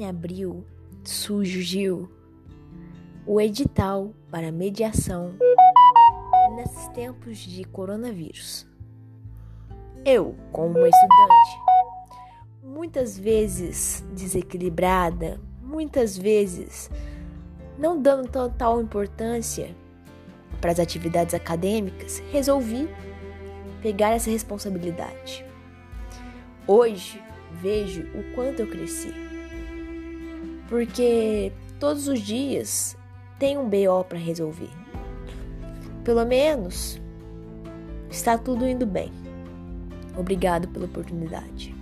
Em abril surgiu o edital para mediação nesses tempos de coronavírus. Eu, como uma estudante, muitas vezes desequilibrada, muitas vezes não dando total importância para as atividades acadêmicas, resolvi pegar essa responsabilidade. Hoje vejo o quanto eu cresci. Porque todos os dias tem um BO para resolver. Pelo menos está tudo indo bem. Obrigado pela oportunidade.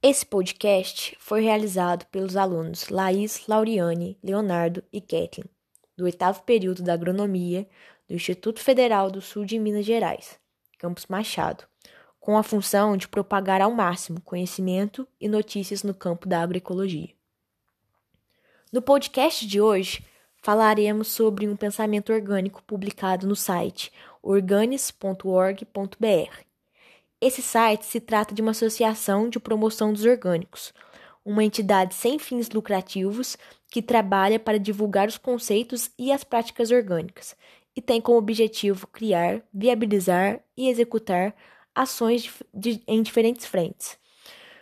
Esse podcast foi realizado pelos alunos Laís, Lauriane, Leonardo e Kathleen, do oitavo período da Agronomia do Instituto Federal do Sul de Minas Gerais, Campus Machado, com a função de propagar ao máximo conhecimento e notícias no campo da agroecologia. No podcast de hoje, falaremos sobre um pensamento orgânico publicado no site organis.org.br. Esse site se trata de uma associação de promoção dos orgânicos, uma entidade sem fins lucrativos que trabalha para divulgar os conceitos e as práticas orgânicas e tem como objetivo criar, viabilizar e executar ações de, de, em diferentes frentes,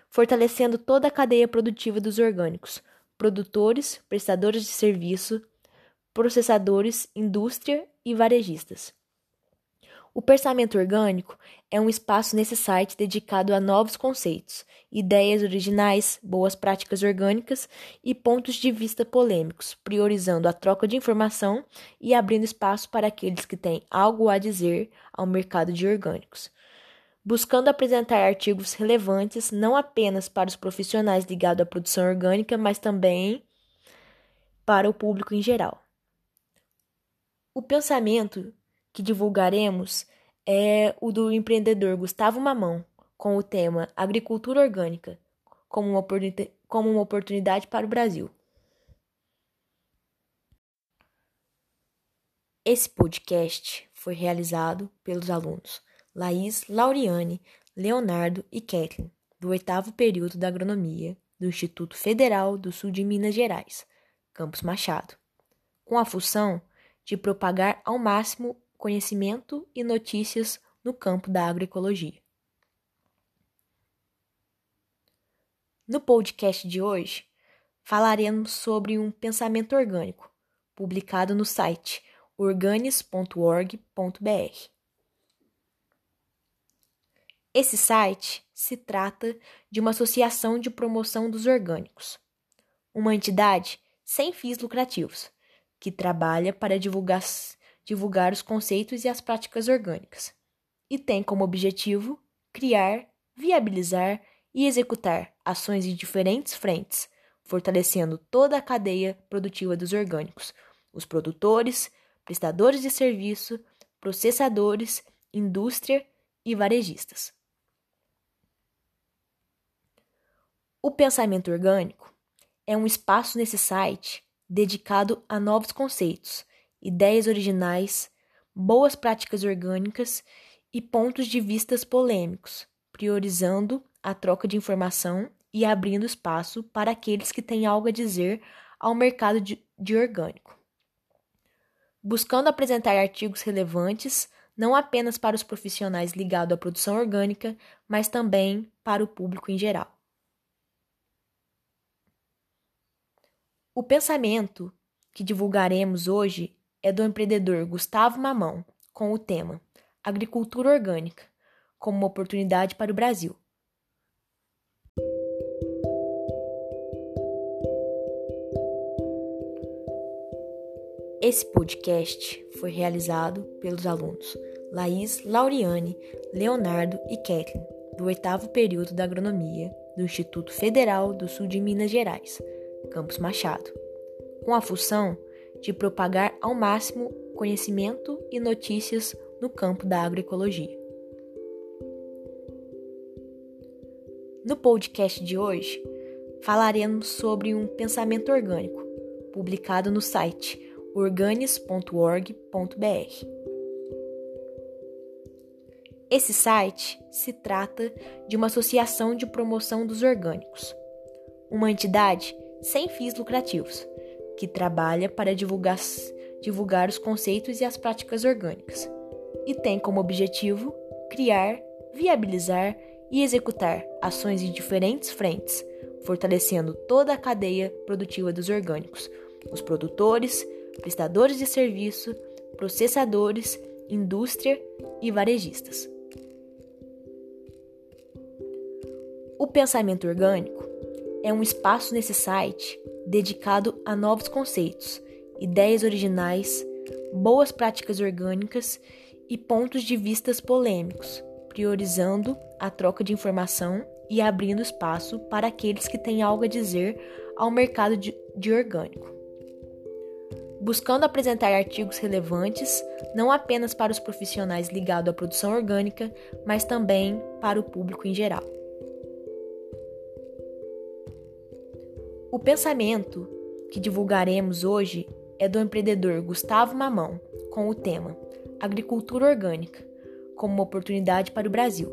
fortalecendo toda a cadeia produtiva dos orgânicos, produtores, prestadores de serviço, processadores, indústria e varejistas. O pensamento orgânico é um espaço nesse site dedicado a novos conceitos, ideias originais, boas práticas orgânicas e pontos de vista polêmicos, priorizando a troca de informação e abrindo espaço para aqueles que têm algo a dizer ao mercado de orgânicos. Buscando apresentar artigos relevantes não apenas para os profissionais ligados à produção orgânica, mas também para o público em geral. O pensamento que divulgaremos é o do empreendedor Gustavo Mamão, com o tema Agricultura Orgânica como uma, como uma oportunidade para o Brasil. Esse podcast foi realizado pelos alunos Laís, Lauriane, Leonardo e Kathleen, do oitavo período da Agronomia do Instituto Federal do Sul de Minas Gerais, Campus Machado, com a função de propagar ao máximo conhecimento e notícias no campo da agroecologia. No podcast de hoje, falaremos sobre um pensamento orgânico, publicado no site organis.org.br. Esse site se trata de uma associação de promoção dos orgânicos, uma entidade sem fins lucrativos que trabalha para divulgar divulgar os conceitos e as práticas orgânicas, e tem como objetivo criar, viabilizar e executar ações em diferentes frentes, fortalecendo toda a cadeia produtiva dos orgânicos, os produtores, prestadores de serviço, processadores, indústria e varejistas. O pensamento orgânico é um espaço nesse site dedicado a novos conceitos ideias originais, boas práticas orgânicas e pontos de vistas polêmicos, priorizando a troca de informação e abrindo espaço para aqueles que têm algo a dizer ao mercado de, de orgânico. Buscando apresentar artigos relevantes não apenas para os profissionais ligados à produção orgânica, mas também para o público em geral. O pensamento que divulgaremos hoje é do empreendedor Gustavo Mamão, com o tema Agricultura Orgânica como uma oportunidade para o Brasil. Esse podcast foi realizado pelos alunos Laís, Lauriane, Leonardo e Kathleen, do oitavo período da Agronomia do Instituto Federal do Sul de Minas Gerais, Campus Machado, com a função de propagar ao máximo conhecimento e notícias no campo da agroecologia. No podcast de hoje, falaremos sobre um pensamento orgânico, publicado no site organis.org.br. Esse site se trata de uma associação de promoção dos orgânicos, uma entidade sem fins lucrativos que trabalha para divulgar, divulgar os conceitos e as práticas orgânicas e tem como objetivo criar, viabilizar e executar ações em diferentes frentes, fortalecendo toda a cadeia produtiva dos orgânicos, os produtores, prestadores de serviço, processadores, indústria e varejistas. O pensamento orgânico é um espaço nesse site dedicado a novos conceitos, ideias originais, boas práticas orgânicas e pontos de vistas polêmicos, priorizando a troca de informação e abrindo espaço para aqueles que têm algo a dizer ao mercado de, de orgânico. Buscando apresentar artigos relevantes não apenas para os profissionais ligados à produção orgânica, mas também para o público em geral. O pensamento que divulgaremos hoje é do empreendedor Gustavo Mamão, com o tema Agricultura Orgânica como uma oportunidade para o Brasil.